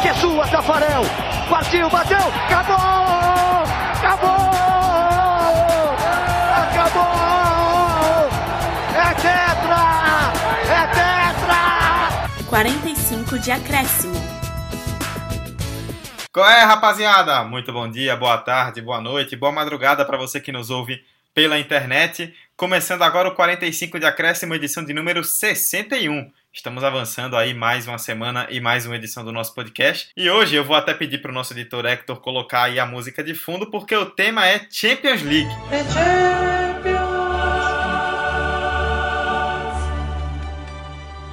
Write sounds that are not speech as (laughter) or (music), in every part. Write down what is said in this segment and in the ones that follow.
Que é sua, Tafarel, partiu, bateu, acabou, acabou, acabou, é tetra, é tetra! 45 de acréscimo. Qual é, rapaziada? Muito bom dia, boa tarde, boa noite, boa madrugada para você que nos ouve pela internet. Começando agora o 45 de acréscimo, edição de número 61. Estamos avançando aí mais uma semana e mais uma edição do nosso podcast. E hoje eu vou até pedir para o nosso editor Hector colocar aí a música de fundo, porque o tema é Champions League. É Champions!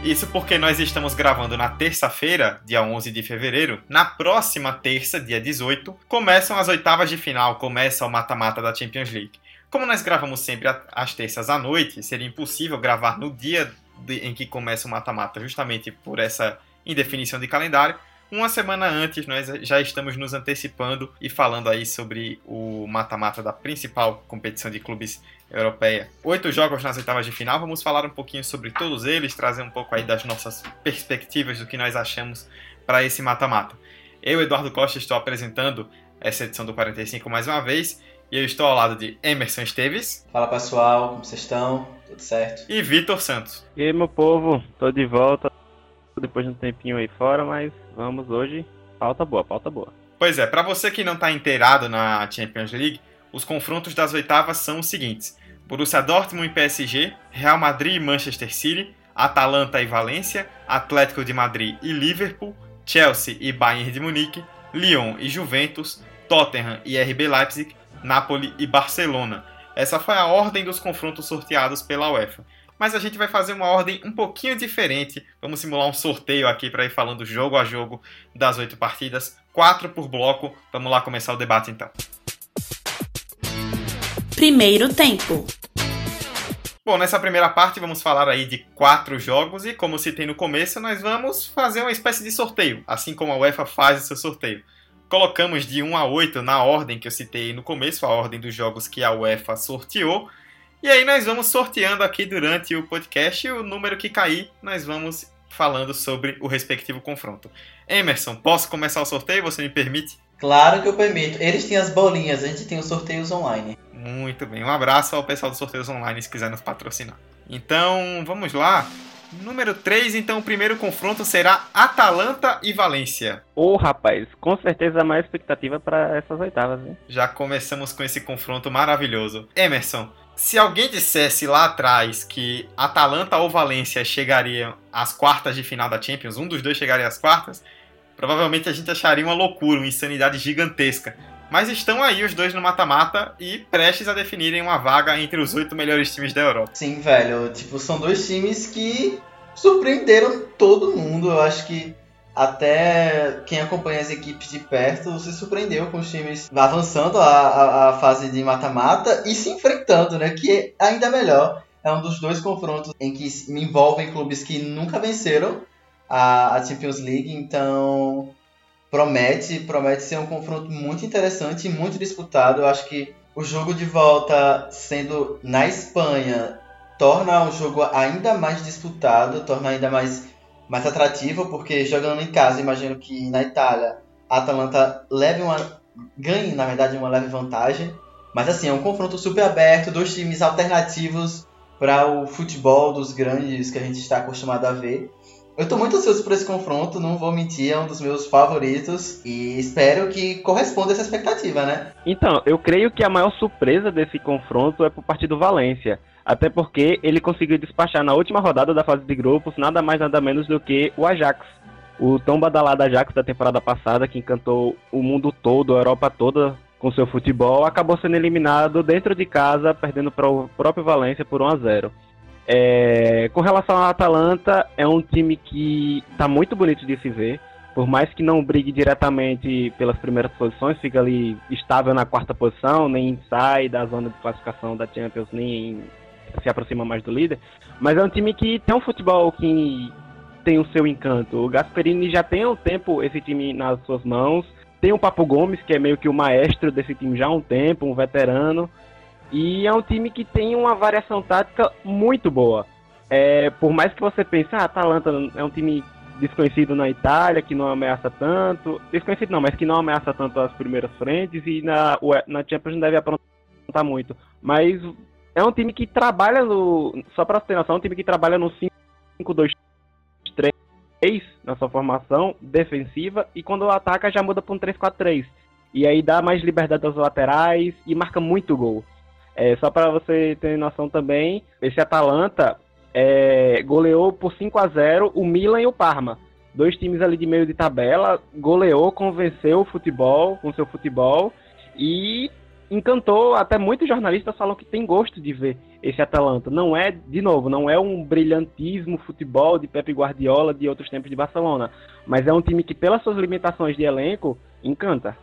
Isso porque nós estamos gravando na terça-feira, dia 11 de fevereiro. Na próxima terça, dia 18, começam as oitavas de final, começa o mata-mata da Champions League. Como nós gravamos sempre às terças à noite, seria impossível gravar no dia em que começa o mata-mata, justamente por essa indefinição de calendário. Uma semana antes, nós já estamos nos antecipando e falando aí sobre o mata-mata da principal competição de clubes europeia. Oito jogos nas oitavas de final, vamos falar um pouquinho sobre todos eles, trazer um pouco aí das nossas perspectivas do que nós achamos para esse mata-mata. Eu, Eduardo Costa, estou apresentando essa edição do 45 mais uma vez e eu estou ao lado de Emerson Esteves. Fala pessoal, como vocês estão? Tudo certo? E Vitor Santos. E aí, meu povo, tô de volta depois de um tempinho aí fora, mas vamos hoje. Pauta boa, pauta boa. Pois é, para você que não está inteirado na Champions League, os confrontos das oitavas são os seguintes: Borussia Dortmund e PSG, Real Madrid e Manchester City, Atalanta e Valência, Atlético de Madrid e Liverpool, Chelsea e Bayern de Munique, Lyon e Juventus, Tottenham e RB Leipzig, Napoli e Barcelona. Essa foi a ordem dos confrontos sorteados pela UEFA. Mas a gente vai fazer uma ordem um pouquinho diferente. Vamos simular um sorteio aqui para ir falando jogo a jogo das oito partidas, quatro por bloco. Vamos lá começar o debate então. Primeiro tempo. Bom, nessa primeira parte vamos falar aí de quatro jogos e como citei no começo, nós vamos fazer uma espécie de sorteio, assim como a UEFA faz o seu sorteio. Colocamos de 1 a 8 na ordem que eu citei no começo, a ordem dos jogos que a UEFA sorteou. E aí nós vamos sorteando aqui durante o podcast e o número que cair, nós vamos falando sobre o respectivo confronto. Emerson, posso começar o sorteio? Você me permite? Claro que eu permito. Eles têm as bolinhas, a gente tem os sorteios online. Muito bem. Um abraço ao pessoal dos sorteios online se quiser nos patrocinar. Então, vamos lá. Número 3, então o primeiro confronto será Atalanta e Valência. Ô oh, rapaz, com certeza a mais expectativa para essas oitavas, né? Já começamos com esse confronto maravilhoso. Emerson, se alguém dissesse lá atrás que Atalanta ou Valência chegariam às quartas de final da Champions, um dos dois chegaria às quartas, provavelmente a gente acharia uma loucura, uma insanidade gigantesca. Mas estão aí os dois no mata-mata e prestes a definirem uma vaga entre os oito melhores times da Europa. Sim, velho. Tipo, são dois times que surpreenderam todo mundo. Eu acho que até quem acompanha as equipes de perto se surpreendeu com os times avançando a, a, a fase de mata-mata e se enfrentando, né? Que é ainda melhor. É um dos dois confrontos em que me envolvem clubes que nunca venceram a, a Champions League, então promete, promete ser um confronto muito interessante e muito disputado. Eu acho que o jogo de volta sendo na Espanha torna o jogo ainda mais disputado, torna ainda mais, mais atrativo, porque jogando em casa, imagino que na Itália a Atalanta leve uma ganhe, na verdade, uma leve vantagem. Mas assim, é um confronto super aberto, dois times alternativos para o futebol dos grandes que a gente está acostumado a ver. Eu tô muito ansioso por esse confronto, não vou mentir, é um dos meus favoritos e espero que corresponda a essa expectativa, né? Então, eu creio que a maior surpresa desse confronto é por parte do Valência. Até porque ele conseguiu despachar na última rodada da fase de grupos nada mais nada menos do que o Ajax. O tão badalado Ajax da temporada passada, que encantou o mundo todo, a Europa toda com seu futebol, acabou sendo eliminado dentro de casa, perdendo para o próprio Valência por 1 a 0. É, com relação ao Atalanta, é um time que está muito bonito de se ver. por mais que não brigue diretamente pelas primeiras posições, fica ali estável na quarta posição, nem sai da zona de classificação da Champions, nem se aproxima mais do líder. Mas é um time que tem um futebol que tem o seu encanto. O Gasperini já tem um tempo esse time nas suas mãos. Tem o Papo Gomes, que é meio que o maestro desse time já há um tempo, um veterano. E é um time que tem uma variação tática muito boa. É, por mais que você pense, ah, Atalanta é um time desconhecido na Itália, que não ameaça tanto. Desconhecido não, mas que não ameaça tanto as primeiras frentes e na, na Champions não deve aprontar muito. Mas é um time que trabalha no. Só pra ter noção, é um time que trabalha no 5-2-3 na sua formação defensiva e quando ataca já muda para um 3-4-3. E aí dá mais liberdade aos laterais e marca muito gol. É, só para você ter noção também, esse Atalanta é, goleou por 5 a 0 o Milan e o Parma. Dois times ali de meio de tabela, goleou, convenceu o futebol, com seu futebol, e encantou, até muitos jornalistas falam que tem gosto de ver esse Atalanta. Não é, de novo, não é um brilhantismo futebol de Pepe Guardiola de outros tempos de Barcelona, mas é um time que pelas suas limitações de elenco, encanta.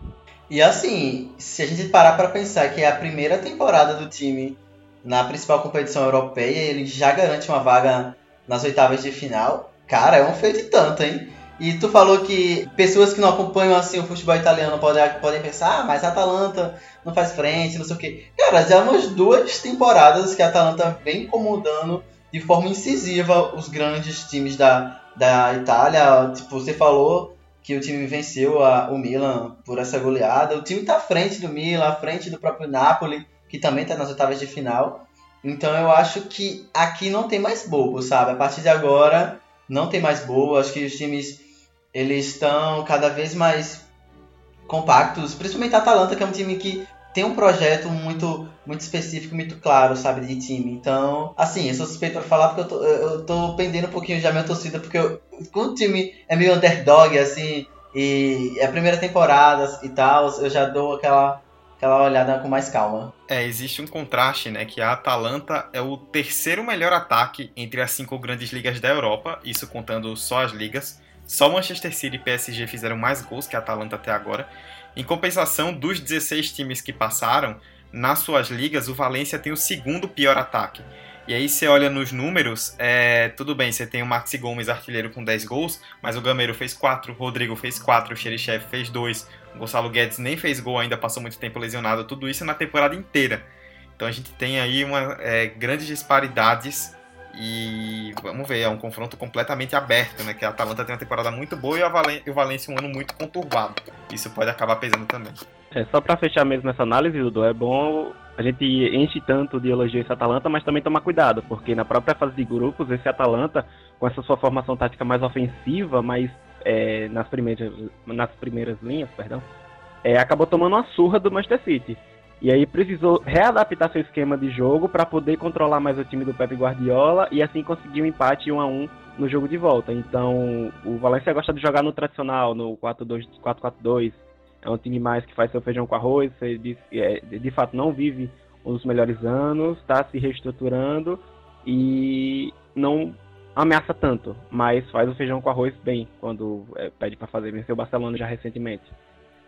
E assim, se a gente parar para pensar que é a primeira temporada do time na principal competição europeia, ele já garante uma vaga nas oitavas de final. Cara, é um feito de tanto, hein? E tu falou que pessoas que não acompanham assim o futebol italiano podem, podem pensar, ah, mas a Atalanta não faz frente, não sei o quê. Cara, já umas duas temporadas que a Atalanta vem incomodando de forma incisiva os grandes times da, da Itália. Tipo, você falou que o time venceu a, o Milan por essa goleada. O time tá à frente do Milan, à frente do próprio Napoli que também está nas oitavas de final. Então eu acho que aqui não tem mais bobo, sabe? A partir de agora não tem mais bobo. Acho que os times eles estão cada vez mais compactos, principalmente a Atalanta, que é um time que tem um projeto muito muito específico, muito claro, sabe, de time. Então, assim, eu sou suspeito para falar porque eu tô, eu tô pendendo um pouquinho já minha torcida, porque eu, quando o time é meio underdog, assim, e é a primeira temporada e tal, eu já dou aquela aquela olhada com mais calma. É, existe um contraste, né? Que a Atalanta é o terceiro melhor ataque entre as cinco grandes ligas da Europa, isso contando só as ligas. Só Manchester City e PSG fizeram mais gols que a Atalanta até agora. Em compensação, dos 16 times que passaram, nas suas ligas, o Valência tem o segundo pior ataque. E aí você olha nos números, é, tudo bem, você tem o Maxi Gomes artilheiro com 10 gols, mas o Gameiro fez 4, o Rodrigo fez 4, o Xerichev fez 2, o Gonçalo Guedes nem fez gol ainda, passou muito tempo lesionado, tudo isso na temporada inteira. Então a gente tem aí uma, é, grandes disparidades e vamos ver, é um confronto completamente aberto, né? Que a Atalanta tem uma temporada muito boa e, Valen e o Valência um ano muito conturbado. Isso pode acabar pesando também. É, só para fechar mesmo essa análise, Dudu, é bom a gente enche tanto de elogio esse Atalanta, mas também tomar cuidado, porque na própria fase de grupos, esse Atalanta, com essa sua formação tática mais ofensiva, mais é, nas, primeiras, nas primeiras linhas, perdão, é, acabou tomando uma surra do Manchester City. E aí precisou readaptar seu esquema de jogo para poder controlar mais o time do Pep Guardiola e assim conseguir um empate 1 a 1 no jogo de volta. Então, o Valencia gosta de jogar no tradicional, no 4-2-4-4-2, é um time mais que faz seu feijão com arroz, de, é, de fato não vive um dos melhores anos, está se reestruturando e não ameaça tanto, mas faz o feijão com arroz bem quando é, pede para fazer. Venceu o Barcelona já recentemente.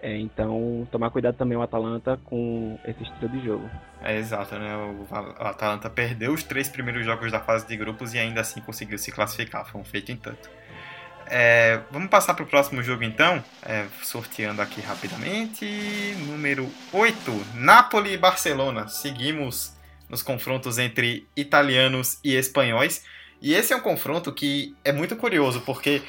É, então, tomar cuidado também o Atalanta com esse estilo de jogo. É exato, né? O, Atalanta perdeu os três primeiros jogos da fase de grupos e ainda assim conseguiu se classificar. Foi um feito em tanto. É, vamos passar para o próximo jogo então, é, sorteando aqui rapidamente. Número 8, Napoli e Barcelona. Seguimos nos confrontos entre italianos e espanhóis. E esse é um confronto que é muito curioso, porque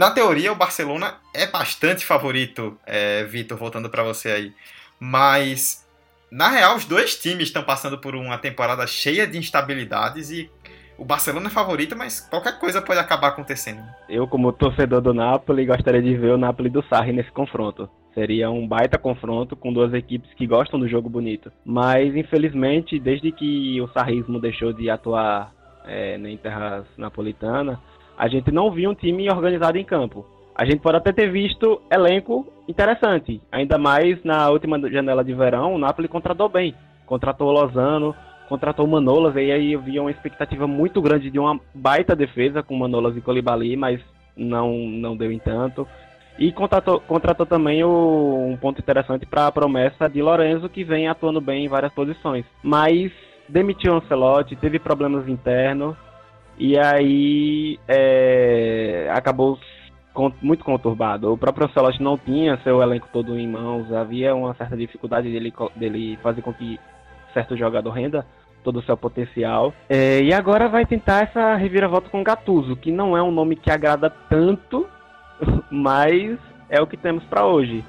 na teoria o Barcelona é bastante favorito, é, Vitor, voltando para você aí. Mas na real, os dois times estão passando por uma temporada cheia de instabilidades e o Barcelona é favorito, mas qualquer coisa pode acabar acontecendo. Eu, como torcedor do Napoli, gostaria de ver o Napoli do Sarri nesse confronto. Seria um baita confronto com duas equipes que gostam do jogo bonito. Mas, infelizmente, desde que o sarrismo deixou de atuar é, em terras napolitanas, a gente não viu um time organizado em campo. A gente pode até ter visto elenco interessante, ainda mais na última janela de verão, o Napoli contratou bem. Contratou o Lozano, contratou o Manolas, e aí havia uma expectativa muito grande de uma baita defesa com Manolas e Colibali, mas não, não deu em tanto. E contratou, contratou também o, um ponto interessante para a promessa de Lorenzo, que vem atuando bem em várias posições. Mas demitiu o Ancelotti, teve problemas internos, e aí é, acabou muito conturbado. O próprio Ancelotti não tinha seu elenco todo em mãos, havia uma certa dificuldade dele, dele fazer com que certo jogador renda todo o seu potencial. É, e agora vai tentar essa reviravolta com Gattuso, que não é um nome que agrada tanto, (laughs) mas é o que temos para hoje.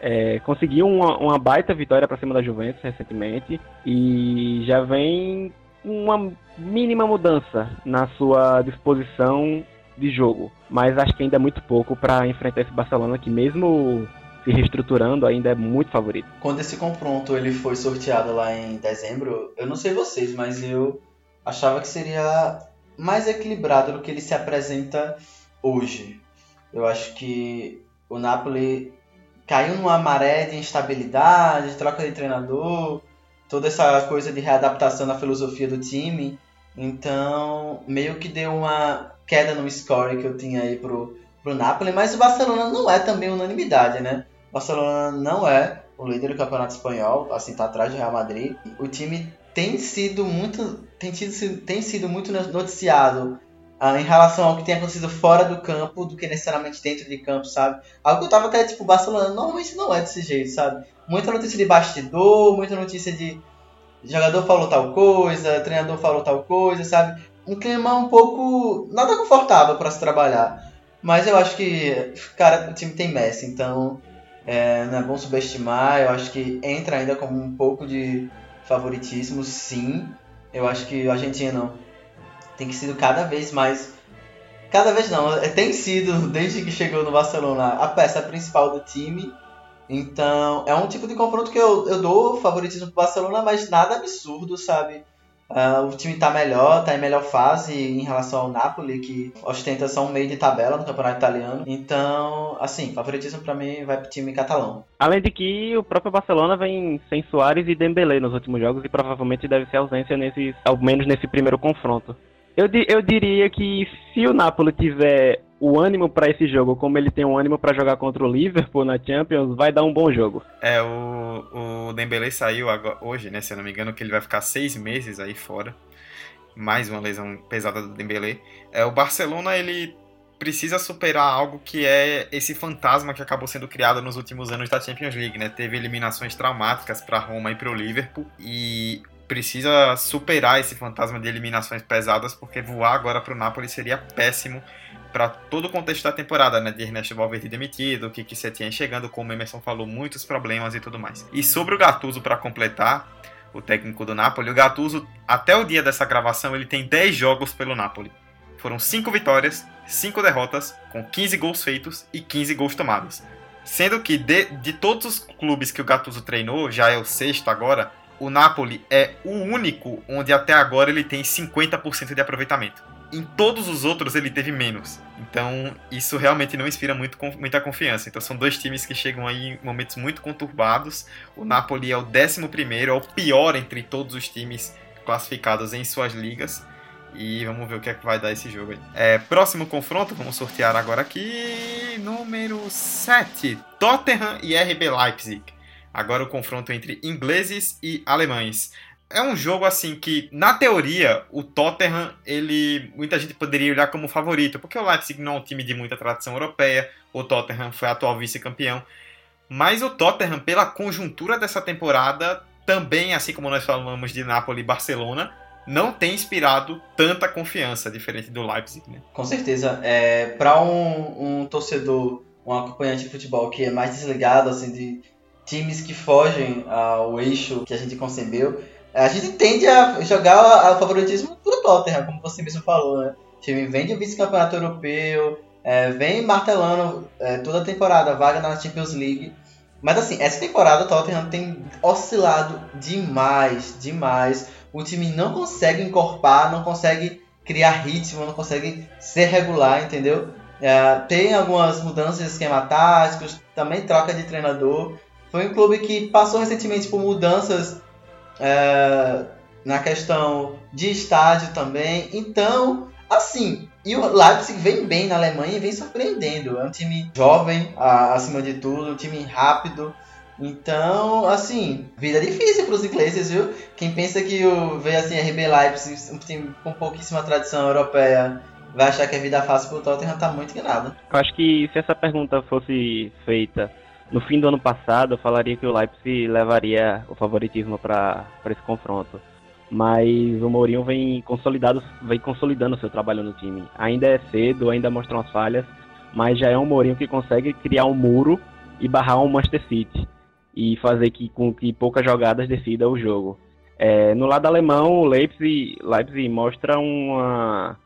É, conseguiu uma, uma baita vitória para cima da Juventus recentemente e já vem uma mínima mudança na sua disposição de jogo, mas acho que ainda é muito pouco para enfrentar esse Barcelona que mesmo se reestruturando ainda é muito favorito. Quando esse confronto ele foi sorteado lá em dezembro, eu não sei vocês, mas eu achava que seria mais equilibrado do que ele se apresenta hoje. Eu acho que o Napoli caiu numa maré de instabilidade, de troca de treinador, toda essa coisa de readaptação na filosofia do time. Então, meio que deu uma queda no score que eu tinha aí pro, pro Napoli, mas o Barcelona não é também unanimidade, né? O Barcelona não é o líder do campeonato espanhol, assim, tá atrás do Real Madrid. O time tem sido muito, tem, tido, tem sido muito noticiado ah, em relação ao que tem acontecido fora do campo do que necessariamente dentro de campo, sabe? Algo que eu tava até, tipo, Barcelona normalmente não é desse jeito, sabe? Muita notícia de bastidor, muita notícia de jogador falou tal coisa, treinador falou tal coisa, sabe? um clima um pouco nada confortável para se trabalhar. Mas eu acho que, cara, o time tem Messi, então é, não é bom subestimar. Eu acho que entra ainda como um pouco de favoritismo, sim. Eu acho que o argentino tem ser cada vez mais. Cada vez não, é, tem sido, desde que chegou no Barcelona, a peça principal do time. Então, é um tipo de confronto que eu, eu dou favoritismo pro Barcelona, mas nada absurdo, sabe? Uh, o time está melhor, está em melhor fase em relação ao Napoli, que ostenta só um meio de tabela no campeonato italiano. Então, assim, favoritismo para mim vai pro time catalão. Além de que o próprio Barcelona vem sem Soares e Dembélé nos últimos jogos e provavelmente deve ser ausência nesses, ao menos nesse primeiro confronto. Eu, eu diria que se o Napoli tiver o ânimo para esse jogo, como ele tem o ânimo para jogar contra o Liverpool na Champions, vai dar um bom jogo. É, o, o Dembele saiu agora, hoje, né, se eu não me engano, que ele vai ficar seis meses aí fora. Mais uma lesão pesada do Dembele. É, o Barcelona, ele precisa superar algo que é esse fantasma que acabou sendo criado nos últimos anos da Champions League, né? Teve eliminações traumáticas para Roma e para o Liverpool e precisa superar esse fantasma de eliminações pesadas porque voar agora para o Napoli seria péssimo para todo o contexto da temporada, né? De Ernesto Valverde demitido, que que tinha chegando, como o Emerson falou, muitos problemas e tudo mais. E sobre o Gattuso, para completar, o técnico do Napoli, o Gattuso, até o dia dessa gravação, ele tem 10 jogos pelo Napoli. Foram 5 vitórias, 5 derrotas, com 15 gols feitos e 15 gols tomados. Sendo que de, de todos os clubes que o Gattuso treinou, já é o sexto agora, o Napoli é o único onde até agora ele tem 50% de aproveitamento. Em todos os outros ele teve menos. Então isso realmente não inspira muito, muita confiança. Então são dois times que chegam aí em momentos muito conturbados. O Napoli é o 11 é o pior entre todos os times classificados em suas ligas. E vamos ver o que é que vai dar esse jogo aí. É, próximo confronto, vamos sortear agora aqui. Número 7. Tottenham e RB Leipzig. Agora o confronto entre ingleses e alemães é um jogo assim que, na teoria, o Tottenham, ele muita gente poderia olhar como favorito, porque o Leipzig não é um time de muita tradição europeia, o Tottenham foi atual vice-campeão, mas o Tottenham, pela conjuntura dessa temporada, também, assim como nós falamos de Napoli e Barcelona, não tem inspirado tanta confiança, diferente do Leipzig. Né? Com certeza. É, Para um, um torcedor, um acompanhante de futebol que é mais desligado assim, de times que fogem ao eixo que a gente concebeu, a gente tende a jogar o favoritismo pro Tottenham, como você mesmo falou, né? O time vem de vice-campeonato europeu, é, vem martelando é, toda a temporada, vaga na Champions League. Mas assim, essa temporada o Tottenham tem oscilado demais, demais. O time não consegue encorpar, não consegue criar ritmo, não consegue ser regular, entendeu? É, tem algumas mudanças de esquema táticos, também troca de treinador. Foi um clube que passou recentemente por mudanças é, na questão de estádio também. Então, assim, e o Leipzig vem bem na Alemanha e vem surpreendendo. É um time jovem, acima de tudo, um time rápido. Então, assim, vida difícil para os ingleses, viu? Quem pensa que o vê assim RB Leipzig, um time com pouquíssima tradição europeia, vai achar que é vida fácil pro Tottenham, tá muito enganado. Eu acho que se essa pergunta fosse feita no fim do ano passado, eu falaria que o Leipzig levaria o favoritismo para esse confronto. Mas o Mourinho vem consolidado, vem consolidando seu trabalho no time. Ainda é cedo, ainda mostra umas falhas, mas já é um Mourinho que consegue criar um muro e barrar um Manchester City e fazer que, com que poucas jogadas decida o jogo. É, no lado alemão, o Leipzig, Leipzig mostra uma,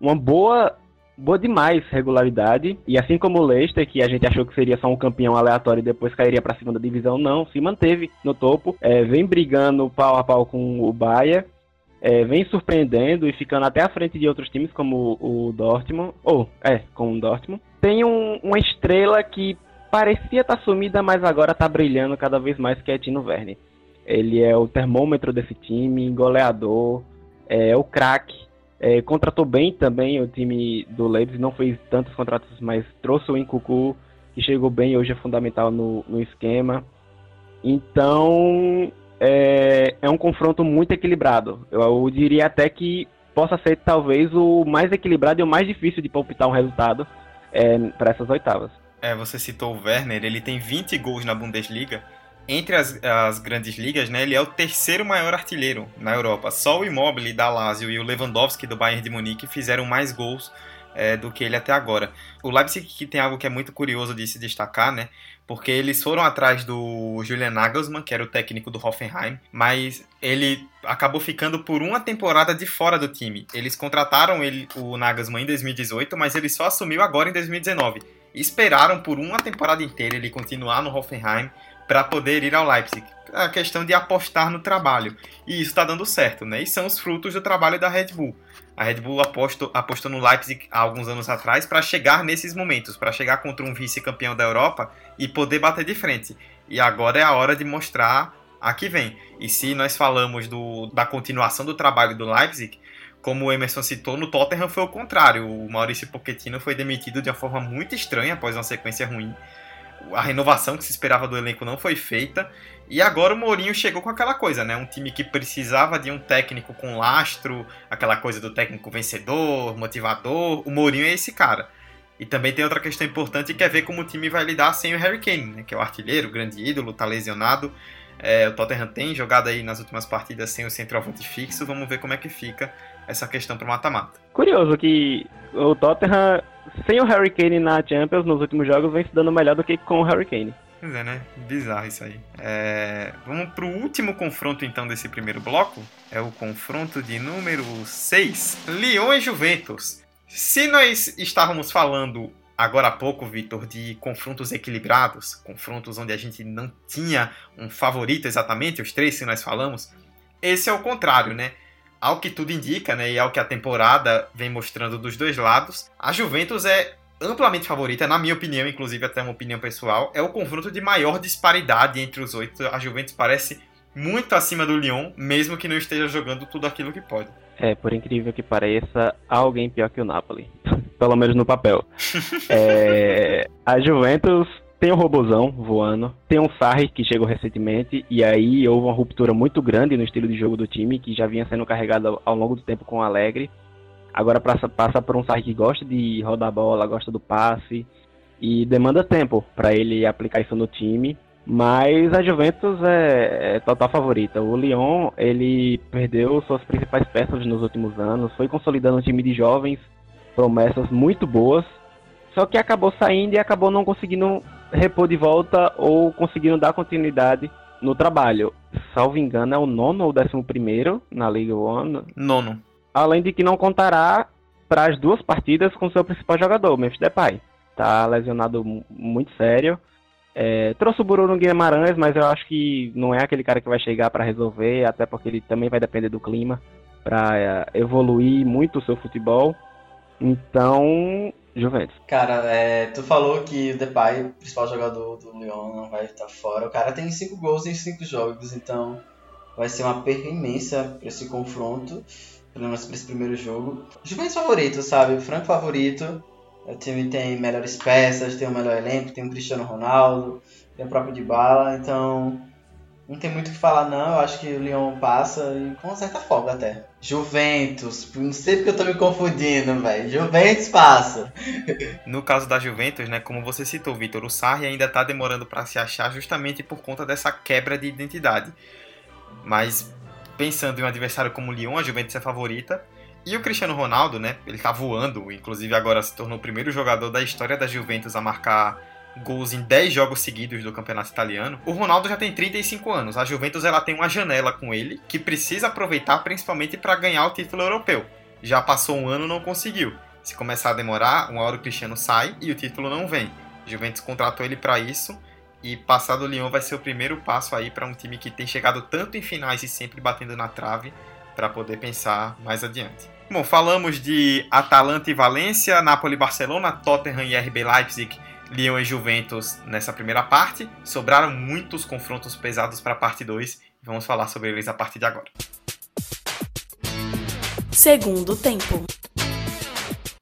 uma boa, boa demais regularidade. E assim como o Leicester, que a gente achou que seria só um campeão aleatório e depois cairia para a segunda divisão, não, se manteve no topo. É, vem brigando pau a pau com o Bayern. É, vem surpreendendo e ficando até à frente de outros times como o, Dortmund, ou é, com o Dortmund. Tem um, uma estrela que parecia estar tá sumida, mas agora está brilhando cada vez mais, que é Tino Verne. Ele é o termômetro desse time, goleador, é o craque. É, contratou bem também o time do Leipzig, não fez tantos contratos, mas trouxe o Incucu, que chegou bem, hoje é fundamental no, no esquema. Então, é, é, um confronto muito equilibrado. Eu, eu, diria até que possa ser talvez o mais equilibrado e o mais difícil de palpitar um resultado é, para essas oitavas é, você citou o Werner, ele tem 20 gols na Bundesliga. Entre as, as grandes ligas, né, ele é o terceiro maior artilheiro na Europa. Só o Immobile da Lazio e o Lewandowski do Bayern de Munique fizeram mais gols é, do que ele até agora. O Leipzig que tem algo que é muito curioso de se destacar, né? Porque eles foram atrás do Julian Nagelsmann, que era o técnico do Hoffenheim, mas ele acabou ficando por uma temporada de fora do time. Eles contrataram ele, o Nagelsmann em 2018, mas ele só assumiu agora em 2019 esperaram por uma temporada inteira ele continuar no Hoffenheim para poder ir ao Leipzig. A questão de apostar no trabalho. E isso está dando certo, né? E são os frutos do trabalho da Red Bull. A Red Bull apostou, apostou no Leipzig há alguns anos atrás para chegar nesses momentos, para chegar contra um vice-campeão da Europa e poder bater de frente. E agora é a hora de mostrar a que vem. E se nós falamos do, da continuação do trabalho do Leipzig, como o Emerson citou, no Tottenham foi o contrário. O Maurício Pochettino foi demitido de uma forma muito estranha após uma sequência ruim. A renovação que se esperava do elenco não foi feita. E agora o Mourinho chegou com aquela coisa, né? Um time que precisava de um técnico com lastro, aquela coisa do técnico vencedor, motivador. O Mourinho é esse cara. E também tem outra questão importante que é ver como o time vai lidar sem o Harry Kane, né? que é o artilheiro, o grande ídolo, tá lesionado. É, o Tottenham tem jogado aí nas últimas partidas sem o centroavante fixo. Vamos ver como é que fica essa questão pro mata-mata. Curioso que o Tottenham, sem o Harry Kane na Champions nos últimos jogos, vem se dando melhor do que com o Harry Kane. Pois é, né? Bizarro isso aí. É... Vamos pro último confronto então desse primeiro bloco. É o confronto de número 6. Lyon e Juventus. Se nós estávamos falando agora há pouco, Vitor, de confrontos equilibrados, confrontos onde a gente não tinha um favorito exatamente, os três que nós falamos, esse é o contrário, né? Ao que tudo indica, né, e ao que a temporada vem mostrando dos dois lados, a Juventus é amplamente favorita, na minha opinião, inclusive até uma opinião pessoal, é o confronto de maior disparidade entre os oito. A Juventus parece muito acima do Lyon, mesmo que não esteja jogando tudo aquilo que pode. É, por incrível que pareça, alguém pior que o Napoli. (laughs) Pelo menos no papel. é, a Juventus tem o Robozão voando, tem um Sarri que chegou recentemente, e aí houve uma ruptura muito grande no estilo de jogo do time, que já vinha sendo carregado ao longo do tempo com o Alegre. Agora passa, por um Sarri que gosta de rodar bola, gosta do passe, e demanda tempo para ele aplicar isso no time. Mas a Juventus é, é, total favorita. O Lyon, ele perdeu suas principais peças nos últimos anos, foi consolidando um time de jovens, promessas muito boas, só que acabou saindo e acabou não conseguindo repor de volta ou conseguindo dar continuidade no trabalho. Salvo engano, é o nono ou décimo primeiro na Liga One. Nono. Além de que não contará para as duas partidas com seu principal jogador, Memphis Depay. Tá lesionado muito sério. É, trouxe o Bruno Guimarães, mas eu acho que não é aquele cara que vai chegar para resolver, até porque ele também vai depender do clima para é, evoluir muito o seu futebol. Então, Juventus. Cara, é, tu falou que o Depay, o principal jogador do Lyon, não vai estar fora. O cara tem 5 gols em 5 jogos, então vai ser uma perda imensa para esse confronto, pelo menos para esse primeiro jogo. Juventus favorito, sabe? O franco favorito. O time tem melhores peças, tem o melhor elenco, tem o Cristiano Ronaldo, tem o próprio Dybala, então não tem muito o que falar não, eu acho que o Lyon passa e com certa folga até. Juventus, não sei porque eu tô me confundindo, velho. Juventus passa. No caso da Juventus, né, como você citou, Vitor, o Sarri ainda tá demorando para se achar justamente por conta dessa quebra de identidade. Mas pensando em um adversário como o Lyon, a Juventus é favorita. E o Cristiano Ronaldo, né, ele tá voando, inclusive agora se tornou o primeiro jogador da história da Juventus a marcar gols em 10 jogos seguidos do campeonato italiano. O Ronaldo já tem 35 anos. A Juventus ela tem uma janela com ele que precisa aproveitar principalmente para ganhar o título europeu. Já passou um ano não conseguiu. Se começar a demorar, uma hora o Cristiano sai e o título não vem. A Juventus contratou ele para isso e passar do Lyon vai ser o primeiro passo aí para um time que tem chegado tanto em finais e sempre batendo na trave para poder pensar mais adiante. Bom, falamos de Atalanta e Valência, Napoli e Barcelona, Tottenham e RB Leipzig Lyon e Juventus nessa primeira parte. Sobraram muitos confrontos pesados para a parte 2 vamos falar sobre eles a partir de agora. Segundo tempo.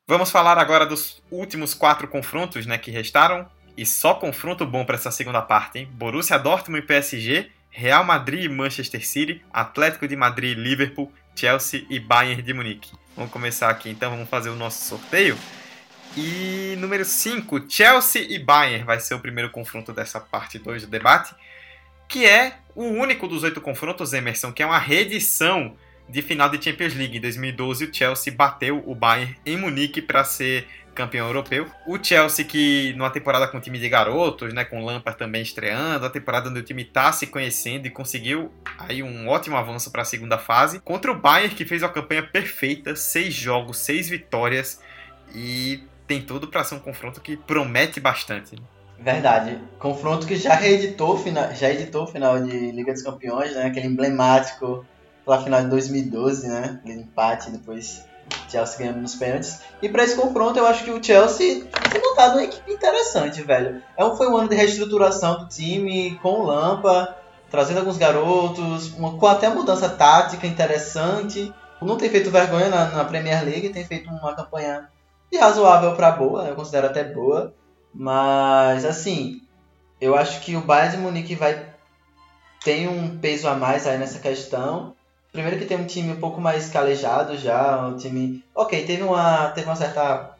Vamos falar agora dos últimos quatro confrontos né, que restaram. E só confronto bom para essa segunda parte, hein? Borussia Dortmund e PSG, Real Madrid e Manchester City, Atlético de Madrid e Liverpool, Chelsea e Bayern de Munique. Vamos começar aqui então, vamos fazer o nosso sorteio. E número 5, Chelsea e Bayern vai ser o primeiro confronto dessa parte 2 do debate, que é o único dos oito confrontos, Emerson, que é uma reedição de final de Champions League. Em 2012, o Chelsea bateu o Bayern em Munique para ser campeão europeu. O Chelsea que numa temporada com time de garotos, né, com o Lampard também estreando, a temporada onde o time está se conhecendo e conseguiu aí um ótimo avanço para a segunda fase, contra o Bayern que fez uma campanha perfeita, seis jogos, seis vitórias e tem tudo para ser um confronto que promete bastante. Verdade. Confronto que já reeditou, já editou o final de Liga dos Campeões, né? Aquele emblemático pela final de 2012, né? Aquele empate, depois Chelsea ganhando nos pênaltis. E para esse confronto, eu acho que o Chelsea tem montado uma equipe interessante, velho. É um, foi um ano de reestruturação do time, com o Lampa, trazendo alguns garotos, uma, com até mudança tática interessante. Não tem feito vergonha na, na Premier League, tem feito uma campanha de razoável para boa, eu considero até boa. Mas, assim, eu acho que o Bayern de Munique vai tem um peso a mais aí nessa questão. Primeiro que tem um time um pouco mais calejado já, um time... Ok, teve uma, teve uma certa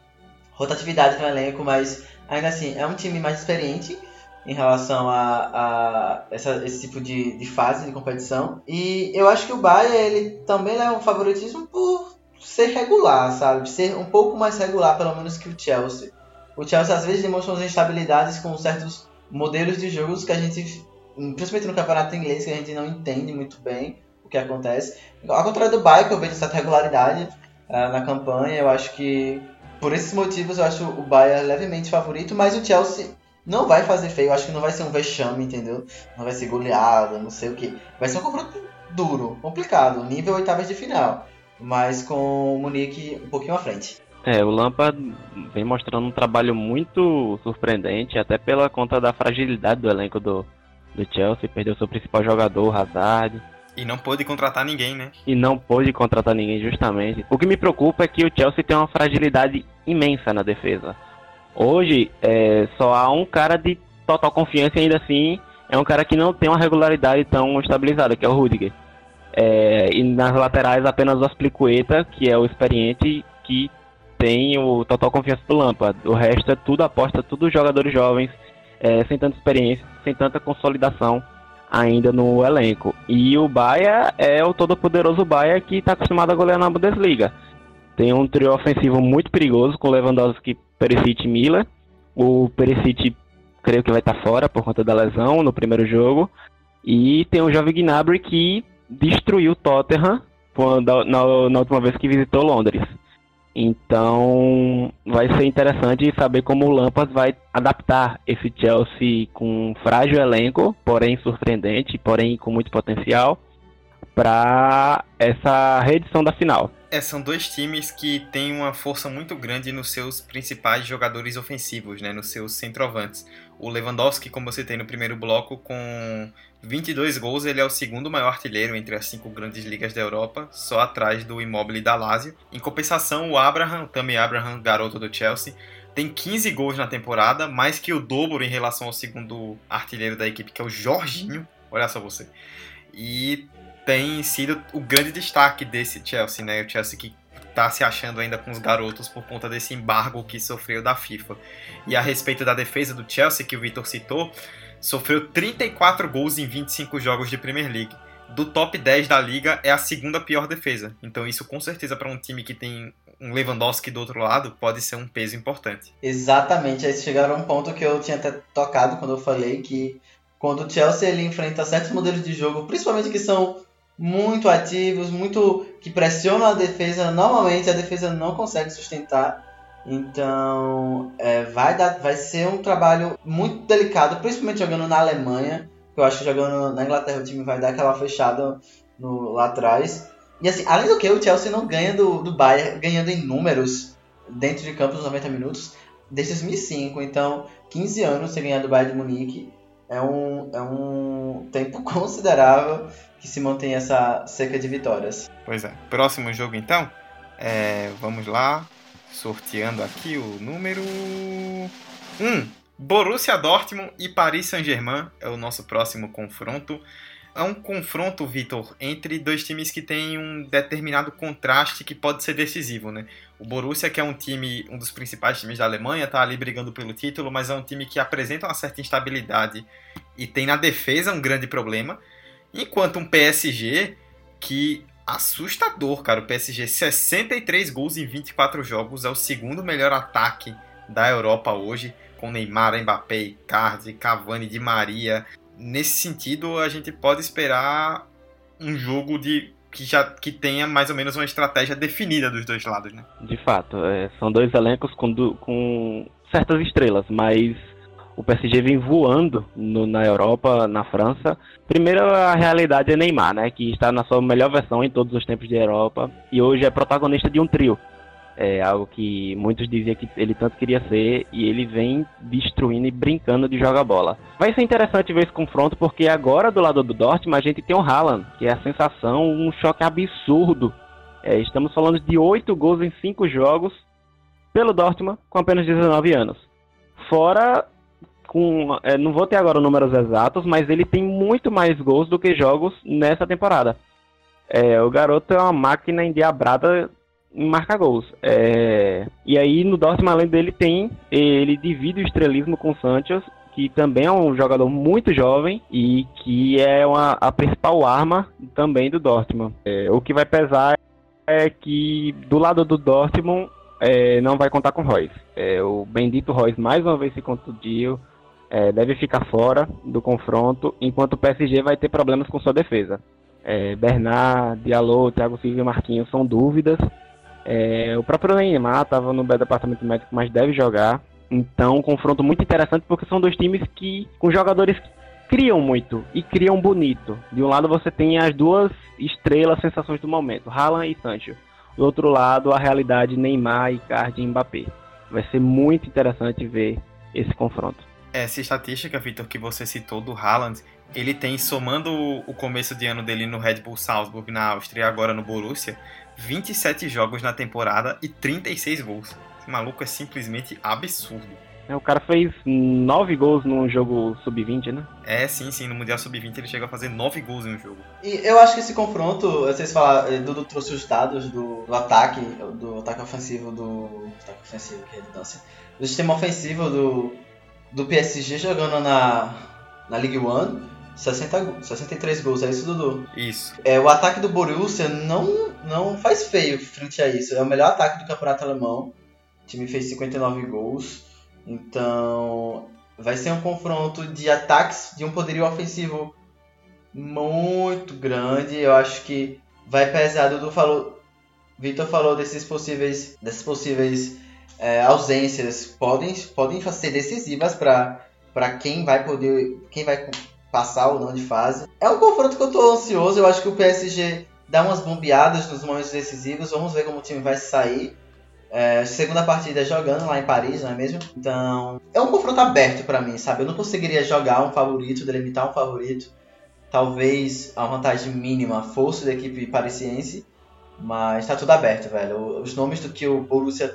rotatividade no elenco, mas ainda assim, é um time mais experiente em relação a, a essa, esse tipo de, de fase de competição. E eu acho que o Bayern, ele também leva um favoritismo por ser regular, sabe? Ser um pouco mais regular, pelo menos que o Chelsea. O Chelsea às vezes demonstra umas instabilidades com certos modelos de jogos que a gente, principalmente no campeonato inglês, que a gente não entende muito bem o que acontece. Ao contrário do Bayern, que eu vejo certa regularidade uh, na campanha, eu acho que por esses motivos eu acho o Bayern levemente favorito, mas o Chelsea não vai fazer feio, eu acho que não vai ser um vexame, entendeu? Não vai ser goleada, não sei o que. Vai ser um confronto duro, complicado, nível oitavas de final mas com o Munique um pouquinho à frente. É, o Lampard vem mostrando um trabalho muito surpreendente, até pela conta da fragilidade do elenco do, do Chelsea, perdeu seu principal jogador, Hazard. E não pôde contratar ninguém, né? E não pôde contratar ninguém, justamente. O que me preocupa é que o Chelsea tem uma fragilidade imensa na defesa. Hoje, é, só há um cara de total confiança e ainda assim é um cara que não tem uma regularidade tão estabilizada, que é o Rudiger. É, e nas laterais apenas o Asplicueta, que é o experiente, que tem o total confiança do Lampa. O resto é tudo aposta, tudo jogadores jovens, é, sem tanta experiência, sem tanta consolidação ainda no elenco. E o Baia é o todo-poderoso Baia que está acostumado a golear na Bundesliga. Tem um trio ofensivo muito perigoso com Lewandowski, Perisic e Miller. O Perisic creio que vai estar tá fora por conta da lesão no primeiro jogo. E tem o Jovem Gnabry que destruiu Tottenham quando, na, na última vez que visitou Londres. Então vai ser interessante saber como o Lampard vai adaptar esse Chelsea com um frágil elenco, porém surpreendente, porém com muito potencial, para essa reedição da final. É, são dois times que têm uma força muito grande nos seus principais jogadores ofensivos, né, nos seus centroavantes. O Lewandowski, como você tem no primeiro bloco, com 22 gols, ele é o segundo maior artilheiro entre as cinco grandes ligas da Europa, só atrás do Immobile da Lazio. Em compensação, o Abraham, o Tammy Abraham, garoto do Chelsea, tem 15 gols na temporada, mais que o dobro em relação ao segundo artilheiro da equipe, que é o Jorginho. Olha só você. E tem sido o grande destaque desse Chelsea, né? O Chelsea que está se achando ainda com os garotos por conta desse embargo que sofreu da FIFA. E a respeito da defesa do Chelsea, que o Vitor citou, sofreu 34 gols em 25 jogos de Premier League. Do top 10 da liga, é a segunda pior defesa. Então, isso com certeza para um time que tem um Lewandowski do outro lado pode ser um peso importante. Exatamente, aí chegaram a um ponto que eu tinha até tocado quando eu falei que quando o Chelsea ele enfrenta certos modelos de jogo, principalmente que são muito ativos, muito que pressionam a defesa. Normalmente a defesa não consegue sustentar. Então é, vai, dar, vai ser um trabalho muito delicado, principalmente jogando na Alemanha. Eu acho que jogando na Inglaterra o time vai dar aquela fechada no, lá atrás. E assim, além do que, o Chelsea não ganha do, do Bayern, ganhando em números dentro de campo nos 90 minutos, desde 2005. Então, 15 anos sem ganhar do Bayern de Munique é um, é um tempo (laughs) considerável que se mantém essa seca de vitórias. Pois é. Próximo jogo então. É, vamos lá. Sorteando aqui o número 1. Um, Borussia Dortmund e Paris Saint-Germain é o nosso próximo confronto. É um confronto, Vitor, entre dois times que têm um determinado contraste que pode ser decisivo, né? O Borussia, que é um time, um dos principais times da Alemanha, está ali brigando pelo título, mas é um time que apresenta uma certa instabilidade e tem na defesa um grande problema. Enquanto um PSG que assustador, cara. O PSG 63 gols em 24 jogos, é o segundo melhor ataque da Europa hoje, com Neymar, Mbappé, Icardi, Cavani, Di Maria. Nesse sentido, a gente pode esperar um jogo de que já que tenha mais ou menos uma estratégia definida dos dois lados, né? De fato, é, são dois elencos com, com certas estrelas, mas o PSG vem voando no, na Europa, na França. Primeiro, a realidade é Neymar, né? Que está na sua melhor versão em todos os tempos de Europa e hoje é protagonista de um trio. É algo que muitos diziam que ele tanto queria ser e ele vem destruindo e brincando de jogar bola. Vai ser interessante ver esse confronto porque agora do lado do Dortmund a gente tem o Haaland, que é a sensação, um choque absurdo. É, estamos falando de 8 gols em 5 jogos pelo Dortmund com apenas 19 anos. Fora com. É, não vou ter agora os números exatos, mas ele tem muito mais gols do que jogos nessa temporada. É, o garoto é uma máquina endiabrada em marcar gols. É, e aí no Dortmund, além dele, tem. Ele divide o estrelismo com o Santos, que também é um jogador muito jovem e que é uma, a principal arma também do Dortmund. É, o que vai pesar é que do lado do Dortmund é, não vai contar com Royce. É, o bendito Royce mais uma vez se contundiu é, deve ficar fora do confronto, enquanto o PSG vai ter problemas com sua defesa. É, Bernard, Diallo, Thiago Silva e Marquinhos são dúvidas. É, o próprio Neymar estava no departamento médico, mas deve jogar. Então, um confronto muito interessante porque são dois times que com jogadores que criam muito e criam bonito. De um lado você tem as duas estrelas, sensações do momento, Haaland e Sancho. Do outro lado, a realidade Neymar, Icardi e Mbappé. Vai ser muito interessante ver esse confronto essa estatística, Vitor, que você citou do Haaland, ele tem, somando o começo de ano dele no Red Bull Salzburg na Áustria e agora no Borussia, 27 jogos na temporada e 36 gols. Esse maluco é simplesmente absurdo. É, o cara fez 9 gols num jogo sub-20, né? É, sim, sim. No Mundial Sub-20 ele chega a fazer 9 gols em um jogo. E eu acho que esse confronto, vocês falaram, eh, Dudu trouxe os dados do, do ataque, do ataque ofensivo do. Ataque ofensivo, que redundância. Do sistema ofensivo do, do PSG jogando na, na League One, 60, 63 gols, é isso, Dudu? Isso. É, o ataque do Borussia não, não faz feio frente a isso. É o melhor ataque do campeonato alemão. O time fez 59 gols. Então, vai ser um confronto de ataques de um poderio ofensivo muito grande. Eu acho que vai pesar. Dudu falou, Vitor falou desses possíveis, dessas possíveis é, ausências podem, podem ser decisivas para quem vai poder quem vai passar ou não de fase. É um confronto que eu estou ansioso. Eu acho que o PSG dar umas bombeadas nos momentos decisivos. Vamos ver como o time vai sair. É, segunda partida jogando lá em Paris, não é mesmo? Então, é um confronto aberto para mim, sabe? Eu não conseguiria jogar um favorito, delimitar um favorito. Talvez a vantagem mínima fosse da equipe parisiense, mas tá tudo aberto, velho. Os nomes do que o Borussia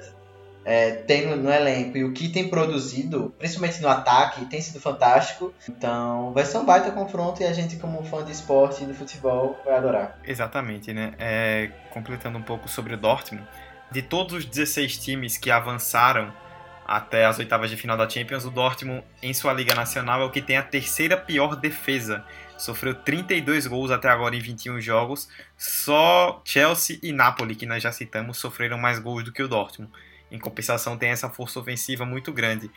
é, tem no, no, elenco e o que tem produzido, principalmente no ataque, tem sido fantástico. Então vai ser um baita confronto e a gente, como fã de esporte e de futebol, vai adorar. Exatamente, né? É, completando um pouco sobre o Dortmund, de todos os 16 times que avançaram até as oitavas de final da Champions, o Dortmund, em sua Liga Nacional, é o que tem a terceira pior defesa. Sofreu 32 gols até agora em 21 jogos. Só Chelsea e Napoli, que nós já citamos, sofreram mais gols do que o Dortmund. Em compensação, tem essa força ofensiva muito grande.